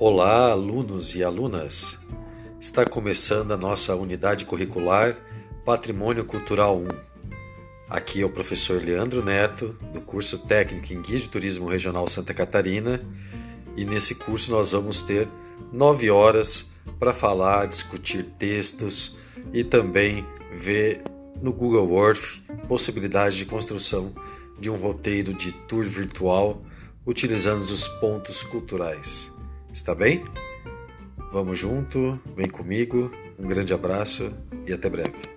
Olá, alunos e alunas! Está começando a nossa unidade curricular Patrimônio Cultural 1. Aqui é o professor Leandro Neto, do curso técnico em Guia de Turismo Regional Santa Catarina, e nesse curso nós vamos ter nove horas para falar, discutir textos e também ver no Google Earth possibilidade de construção de um roteiro de tour virtual utilizando os pontos culturais. Está bem? Vamos junto, vem comigo, um grande abraço e até breve.